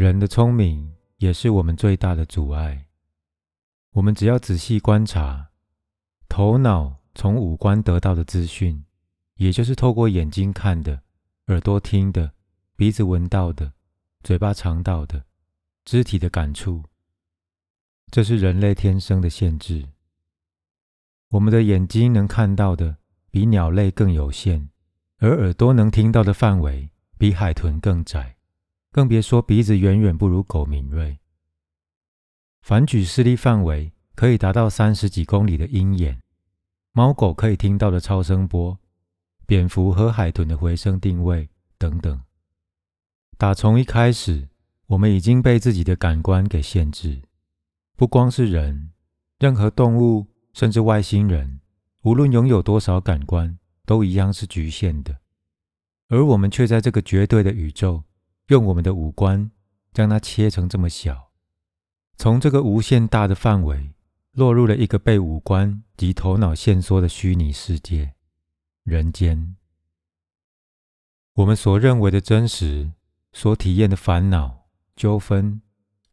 人的聪明也是我们最大的阻碍。我们只要仔细观察，头脑从五官得到的资讯，也就是透过眼睛看的、耳朵听的、鼻子闻到的、嘴巴尝到的、肢体的感触，这是人类天生的限制。我们的眼睛能看到的比鸟类更有限，而耳朵能听到的范围比海豚更窄，更别说鼻子远远不如狗敏锐。反举视力范围可以达到三十几公里的鹰眼，猫狗可以听到的超声波，蝙蝠和海豚的回声定位等等。打从一开始，我们已经被自己的感官给限制。不光是人，任何动物，甚至外星人，无论拥有多少感官，都一样是局限的。而我们却在这个绝对的宇宙，用我们的五官将它切成这么小。从这个无限大的范围，落入了一个被五官及头脑限缩的虚拟世界——人间。我们所认为的真实，所体验的烦恼、纠纷、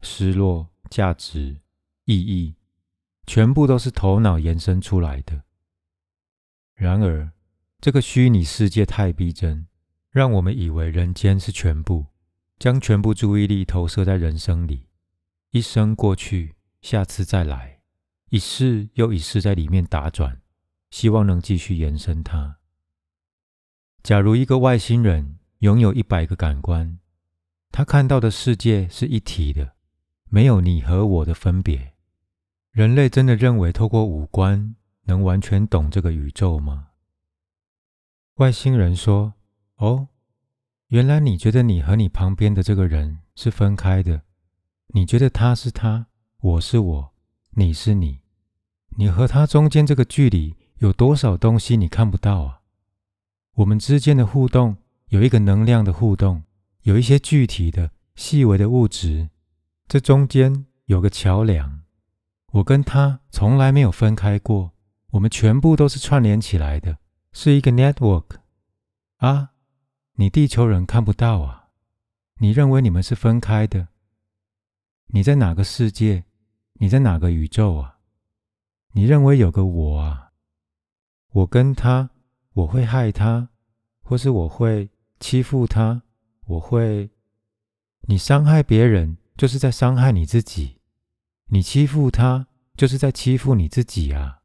失落、价值、意义，全部都是头脑延伸出来的。然而，这个虚拟世界太逼真，让我们以为人间是全部，将全部注意力投射在人生里。一生过去，下次再来，一世又一世在里面打转，希望能继续延伸它。假如一个外星人拥有一百个感官，他看到的世界是一体的，没有你和我的分别。人类真的认为透过五官能完全懂这个宇宙吗？外星人说：“哦，原来你觉得你和你旁边的这个人是分开的。”你觉得他是他，我是我，你是你，你和他中间这个距离有多少东西你看不到啊？我们之间的互动有一个能量的互动，有一些具体的、细微的物质，这中间有个桥梁。我跟他从来没有分开过，我们全部都是串联起来的，是一个 network 啊！你地球人看不到啊？你认为你们是分开的？你在哪个世界？你在哪个宇宙啊？你认为有个我啊？我跟他，我会害他，或是我会欺负他？我会？你伤害别人，就是在伤害你自己；你欺负他，就是在欺负你自己啊！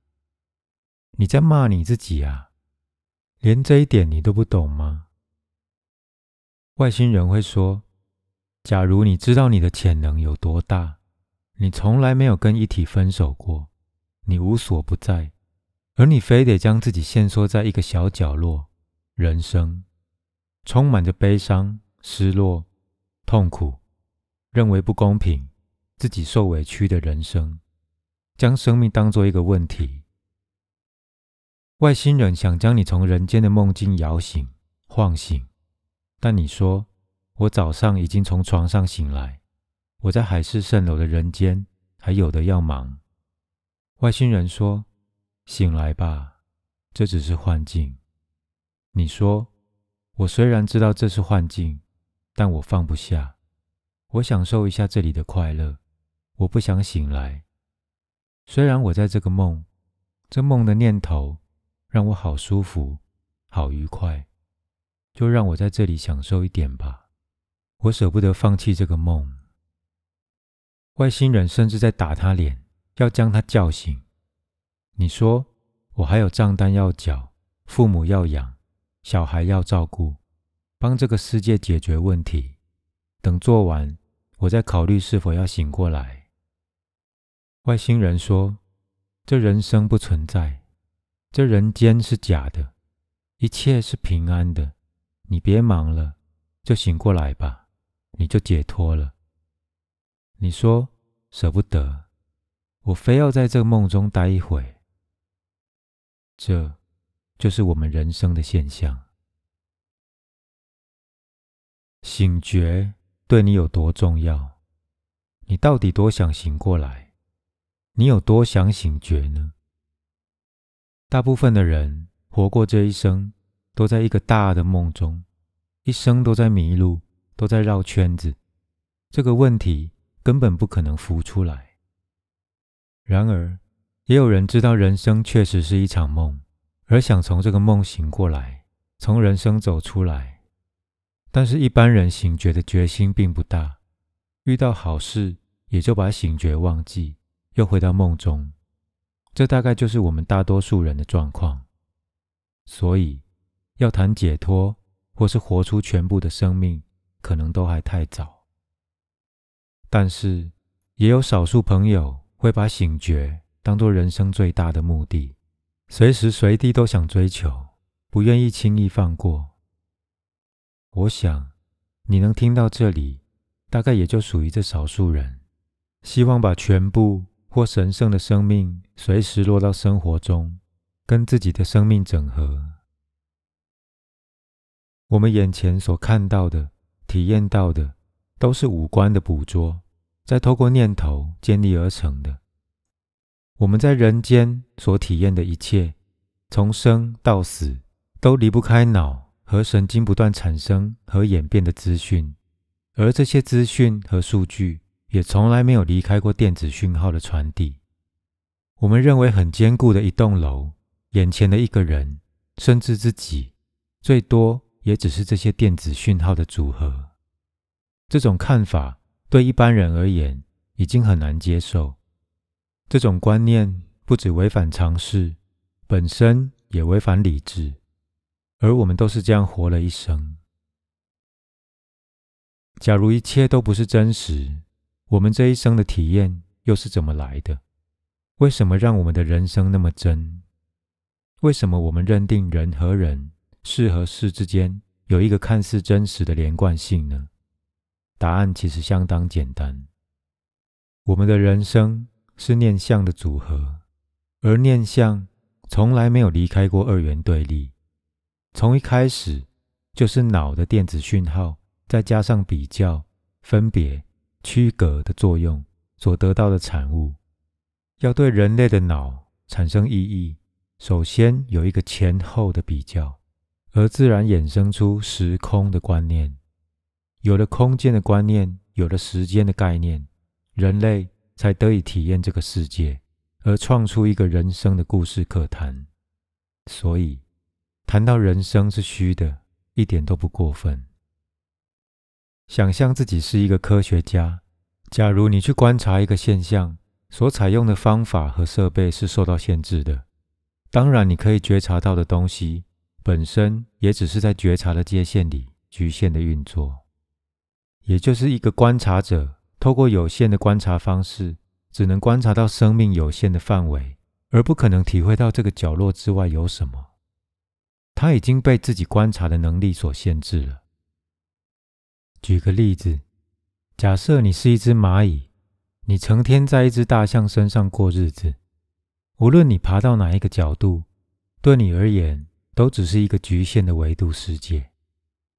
你在骂你自己啊！连这一点你都不懂吗？外星人会说。假如你知道你的潜能有多大，你从来没有跟一体分手过，你无所不在，而你非得将自己限缩在一个小角落，人生充满着悲伤、失落、痛苦，认为不公平，自己受委屈的人生，将生命当做一个问题。外星人想将你从人间的梦境摇醒、晃醒，但你说。我早上已经从床上醒来，我在海市蜃楼的人间还有的要忙。外星人说：“醒来吧，这只是幻境。”你说：“我虽然知道这是幻境，但我放不下，我享受一下这里的快乐，我不想醒来。虽然我在这个梦，这梦的念头让我好舒服、好愉快，就让我在这里享受一点吧。”我舍不得放弃这个梦。外星人甚至在打他脸，要将他叫醒。你说我还有账单要缴，父母要养，小孩要照顾，帮这个世界解决问题。等做完，我再考虑是否要醒过来。外星人说：“这人生不存在，这人间是假的，一切是平安的。你别忙了，就醒过来吧。”你就解脱了。你说舍不得，我非要在这梦中待一会。这就是我们人生的现象。醒觉对你有多重要？你到底多想醒过来？你有多想醒觉呢？大部分的人活过这一生，都在一个大的梦中，一生都在迷路。都在绕圈子，这个问题根本不可能浮出来。然而，也有人知道人生确实是一场梦，而想从这个梦醒过来，从人生走出来。但是，一般人醒觉的决心并不大，遇到好事也就把醒觉忘记，又回到梦中。这大概就是我们大多数人的状况。所以，要谈解脱或是活出全部的生命，可能都还太早。但是，也有少数朋友会把醒觉当作人生最大的目的，随时随地都想追求，不愿意轻易放过。我想，你能听到这里，大概也就属于这少数人，希望把全部或神圣的生命随时落到生活中，跟自己的生命整合。我们眼前所看到的、体验到的，都是五官的捕捉。在透过念头建立而成的，我们在人间所体验的一切，从生到死，都离不开脑和神经不断产生和演变的资讯，而这些资讯和数据也从来没有离开过电子讯号的传递。我们认为很坚固的一栋楼，眼前的一个人，甚至自己，最多也只是这些电子讯号的组合。这种看法。对一般人而言，已经很难接受。这种观念不止违反常识，本身也违反理智。而我们都是这样活了一生。假如一切都不是真实，我们这一生的体验又是怎么来的？为什么让我们的人生那么真？为什么我们认定人和人、事和事之间有一个看似真实的连贯性呢？答案其实相当简单。我们的人生是念相的组合，而念相从来没有离开过二元对立。从一开始就是脑的电子讯号，再加上比较、分别、区隔的作用所得到的产物。要对人类的脑产生意义，首先有一个前后的比较，而自然衍生出时空的观念。有了空间的观念，有了时间的概念，人类才得以体验这个世界，而创出一个人生的故事可谈。所以，谈到人生是虚的，一点都不过分。想象自己是一个科学家，假如你去观察一个现象，所采用的方法和设备是受到限制的，当然你可以觉察到的东西本身也只是在觉察的界限里局限的运作。也就是一个观察者，透过有限的观察方式，只能观察到生命有限的范围，而不可能体会到这个角落之外有什么。他已经被自己观察的能力所限制了。举个例子，假设你是一只蚂蚁，你成天在一只大象身上过日子，无论你爬到哪一个角度，对你而言都只是一个局限的维度世界。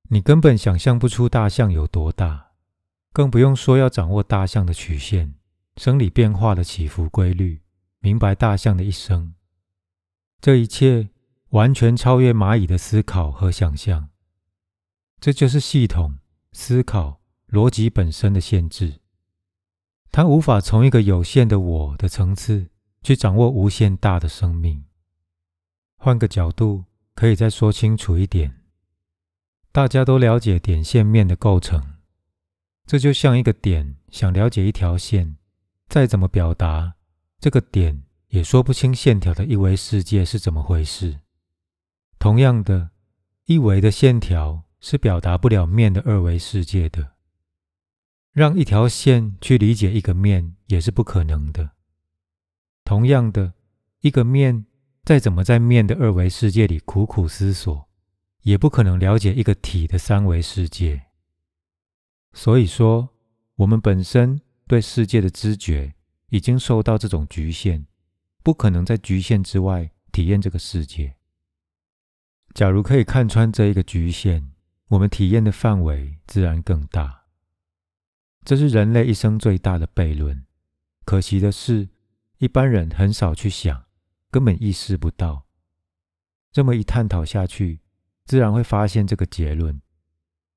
你根本想象不出大象有多大，更不用说要掌握大象的曲线、生理变化的起伏规律，明白大象的一生。这一切完全超越蚂蚁的思考和想象。这就是系统思考逻辑本身的限制。它无法从一个有限的我的层次去掌握无限大的生命。换个角度，可以再说清楚一点。大家都了解点线面的构成，这就像一个点想了解一条线，再怎么表达，这个点也说不清线条的一维世界是怎么回事。同样的，一维的线条是表达不了面的二维世界的。让一条线去理解一个面也是不可能的。同样的，一个面再怎么在面的二维世界里苦苦思索。也不可能了解一个体的三维世界，所以说，我们本身对世界的知觉已经受到这种局限，不可能在局限之外体验这个世界。假如可以看穿这一个局限，我们体验的范围自然更大。这是人类一生最大的悖论。可惜的是，一般人很少去想，根本意识不到。这么一探讨下去。自然会发现这个结论：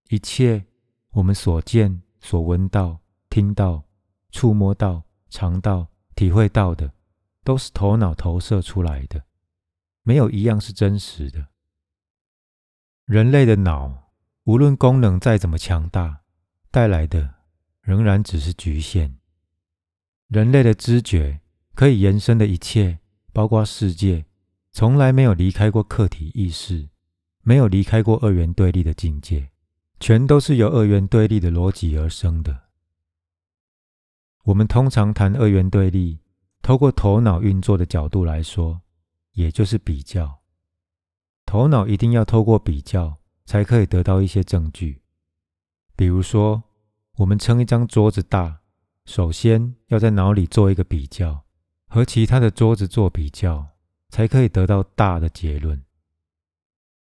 一切我们所见、所闻到、听到、触摸到、尝到、体会到的，都是头脑投射出来的，没有一样是真实的。人类的脑，无论功能再怎么强大，带来的仍然只是局限。人类的知觉可以延伸的一切，包括世界，从来没有离开过客体意识，没有离开过二元对立的境界，全都是由二元对立的逻辑而生的。我们通常谈二元对立，透过头脑运作的角度来说，也就是比较。头脑一定要透过比较，才可以得到一些证据。比如说，我们称一张桌子大。首先要在脑里做一个比较，和其他的桌子做比较，才可以得到大的结论。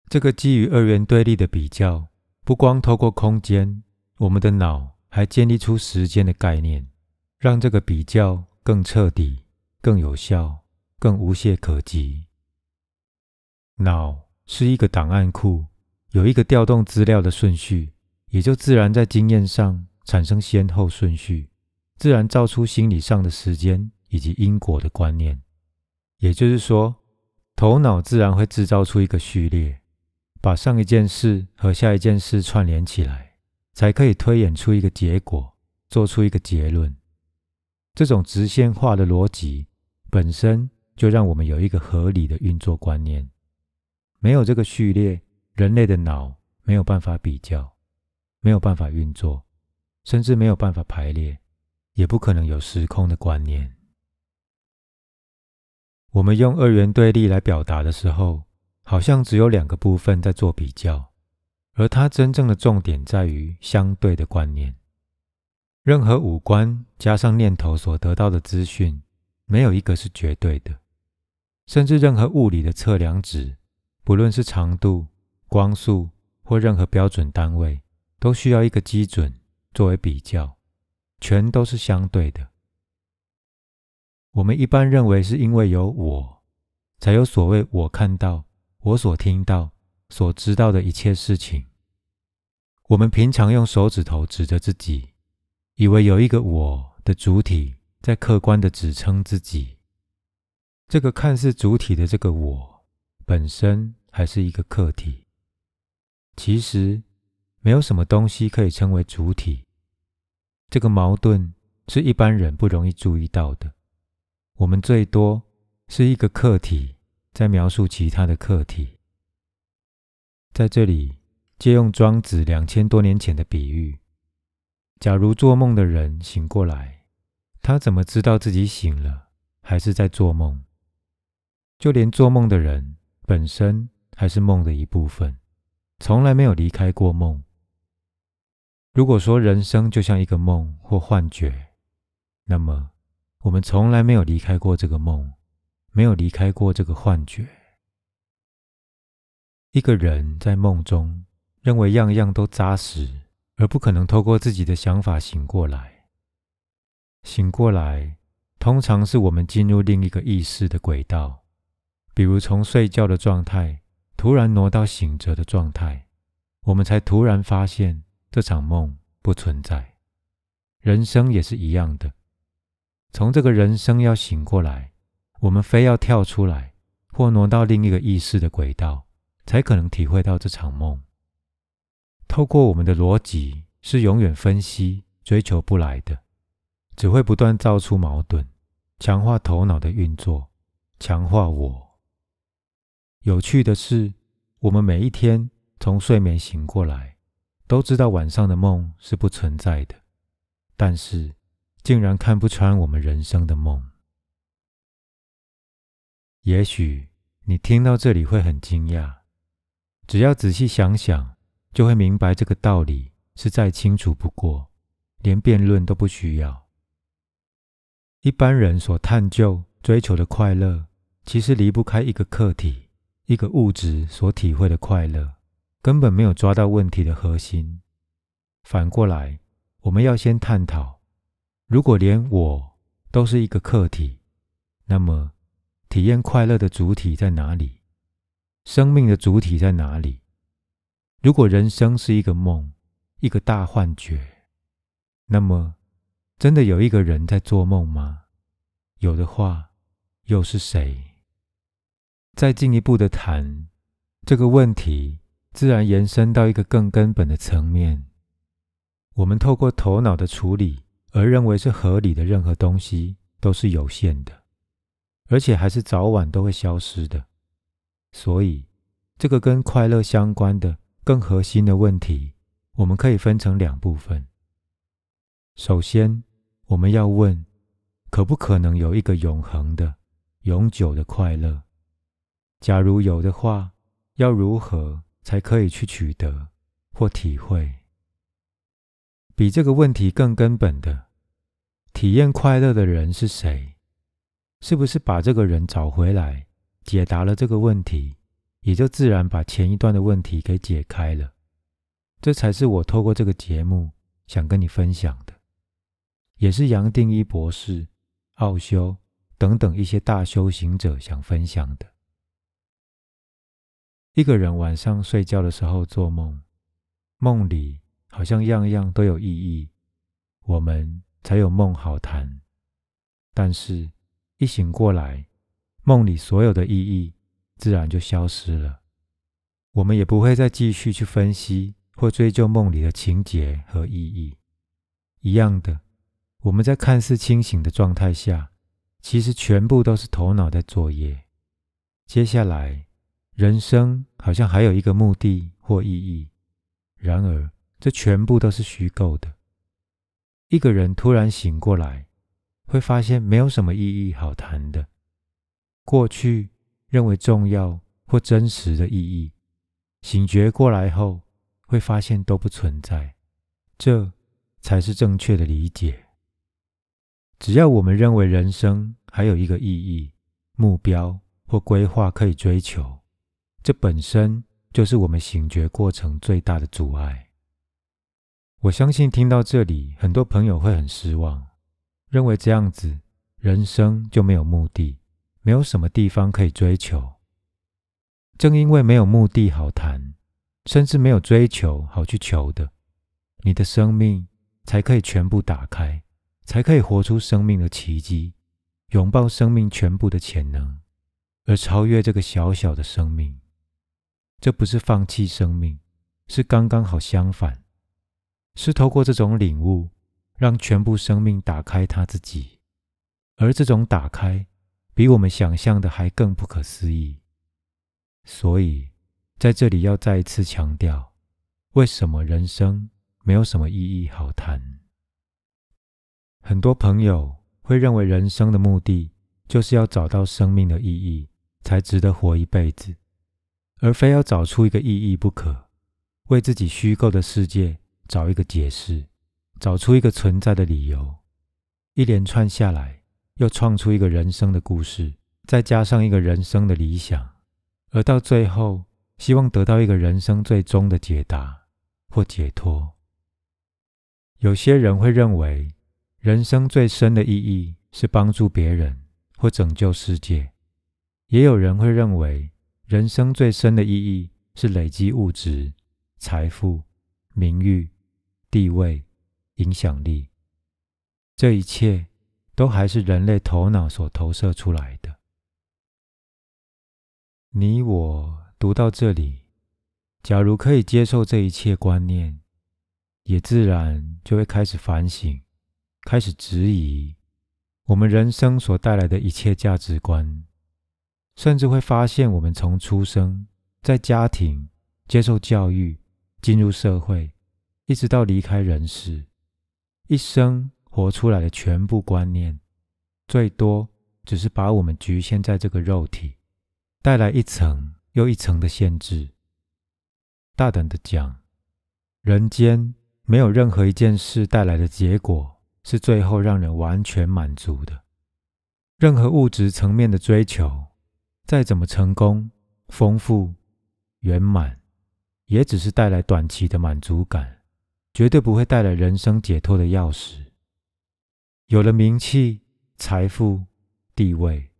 这个基于二元对立的比较，不光透过空间，我们的脑还建立出时间的概念，让这个比较更彻底、更有效、更无懈可击。脑是一个档案库，有一个调动资料的顺序，也就自然在经验上产生先后顺序。自然造出心理上的时间以及因果的观念，也就是说，头脑自然会制造出一个序列，把上一件事和下一件事串联起来，才可以推演出一个结果，做出一个结论。这种直线化的逻辑本身就让我们有一个合理的运作观念。没有这个序列，人类的脑没有办法比较，没有办法运作，甚至没有办法排列。也不可能有时空的观念。我们用二元对立来表达的时候，好像只有两个部分在做比较，而它真正的重点在于相对的观念。任何五官加上念头所得到的资讯，没有一个是绝对的。甚至任何物理的测量值，不论是长度、光速或任何标准单位，都需要一个基准作为比较。全都是相对的。我们一般认为是因为有我，才有所谓我看到、我所听到、所知道的一切事情。我们平常用手指头指着自己，以为有一个我的主体在客观的指称自己。这个看似主体的这个我，本身还是一个客体。其实没有什么东西可以称为主体。这个矛盾是一般人不容易注意到的。我们最多是一个客体在描述其他的客体。在这里借用庄子两千多年前的比喻：假如做梦的人醒过来，他怎么知道自己醒了还是在做梦？就连做梦的人本身还是梦的一部分，从来没有离开过梦。如果说人生就像一个梦或幻觉，那么我们从来没有离开过这个梦，没有离开过这个幻觉。一个人在梦中认为样样都扎实，而不可能透过自己的想法醒过来。醒过来，通常是我们进入另一个意识的轨道，比如从睡觉的状态突然挪到醒着的状态，我们才突然发现。这场梦不存在，人生也是一样的。从这个人生要醒过来，我们非要跳出来，或挪到另一个意识的轨道，才可能体会到这场梦。透过我们的逻辑，是永远分析、追求不来的，只会不断造出矛盾，强化头脑的运作，强化我。有趣的是，我们每一天从睡眠醒过来。都知道晚上的梦是不存在的，但是竟然看不穿我们人生的梦。也许你听到这里会很惊讶，只要仔细想想，就会明白这个道理是再清楚不过，连辩论都不需要。一般人所探究、追求的快乐，其实离不开一个客体、一个物质所体会的快乐。根本没有抓到问题的核心。反过来，我们要先探讨：如果连我都是一个客体，那么体验快乐的主体在哪里？生命的主体在哪里？如果人生是一个梦，一个大幻觉，那么真的有一个人在做梦吗？有的话，又是谁？再进一步的谈这个问题，自然延伸到一个更根本的层面。我们透过头脑的处理而认为是合理的任何东西，都是有限的，而且还是早晚都会消失的。所以，这个跟快乐相关的更核心的问题，我们可以分成两部分。首先，我们要问：可不可能有一个永恒的、永久的快乐？假如有的话，要如何才可以去取得或体会？比这个问题更根本的，体验快乐的人是谁？是不是把这个人找回来，解答了这个问题，也就自然把前一段的问题给解开了？这才是我透过这个节目想跟你分享的。也是杨定一博士、奥修等等一些大修行者想分享的。一个人晚上睡觉的时候做梦，梦里好像样样都有意义，我们才有梦好谈。但是，一醒过来，梦里所有的意义自然就消失了，我们也不会再继续去分析或追究梦里的情节和意义。一样的。我们在看似清醒的状态下，其实全部都是头脑在作业。接下来，人生好像还有一个目的或意义，然而这全部都是虚构的。一个人突然醒过来，会发现没有什么意义好谈的。过去认为重要或真实的意义，醒觉过来后会发现都不存在。这才是正确的理解。只要我们认为人生还有一个意义、目标或规划可以追求，这本身就是我们醒觉过程最大的阻碍。我相信听到这里，很多朋友会很失望，认为这样子人生就没有目的，没有什么地方可以追求。正因为没有目的好谈，甚至没有追求好去求的，你的生命才可以全部打开。才可以活出生命的奇迹，拥抱生命全部的潜能，而超越这个小小的生命。这不是放弃生命，是刚刚好相反，是透过这种领悟，让全部生命打开他自己。而这种打开，比我们想象的还更不可思议。所以，在这里要再一次强调，为什么人生没有什么意义好谈。很多朋友会认为人生的目的就是要找到生命的意义，才值得活一辈子，而非要找出一个意义不可，为自己虚构的世界找一个解释，找出一个存在的理由。一连串下来，又创出一个人生的故事，再加上一个人生的理想，而到最后，希望得到一个人生最终的解答或解脱。有些人会认为。人生最深的意义是帮助别人或拯救世界，也有人会认为人生最深的意义是累积物质、财富、名誉、地位、影响力。这一切都还是人类头脑所投射出来的。你我读到这里，假如可以接受这一切观念，也自然就会开始反省。开始质疑我们人生所带来的一切价值观，甚至会发现，我们从出生在家庭接受教育，进入社会，一直到离开人世，一生活出来的全部观念，最多只是把我们局限在这个肉体，带来一层又一层的限制。大胆的讲，人间没有任何一件事带来的结果。是最后让人完全满足的。任何物质层面的追求，再怎么成功、丰富、圆满，也只是带来短期的满足感，绝对不会带来人生解脱的钥匙。有了名气、财富、地位，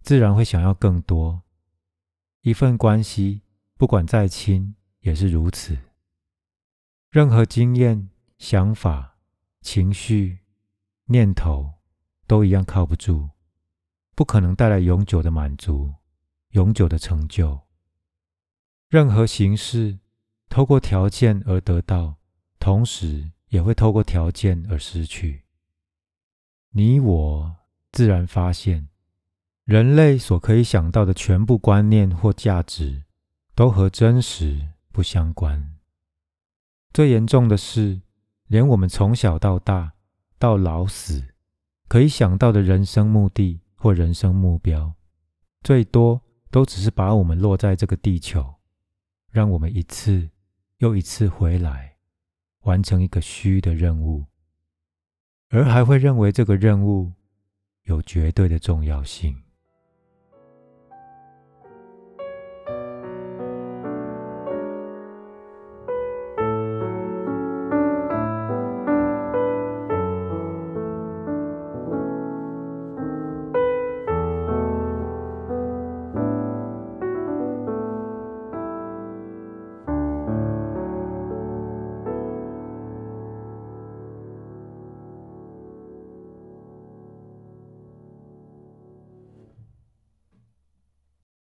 自然会想要更多。一份关系，不管再亲，也是如此。任何经验、想法。情绪、念头都一样靠不住，不可能带来永久的满足、永久的成就。任何形式透过条件而得到，同时也会透过条件而失去。你我自然发现，人类所可以想到的全部观念或价值，都和真实不相关。最严重的是，连我们从小到大到老死，可以想到的人生目的或人生目标，最多都只是把我们落在这个地球。让我们一次又一次回来，完成一个虚的任务，而还会认为这个任务有绝对的重要性。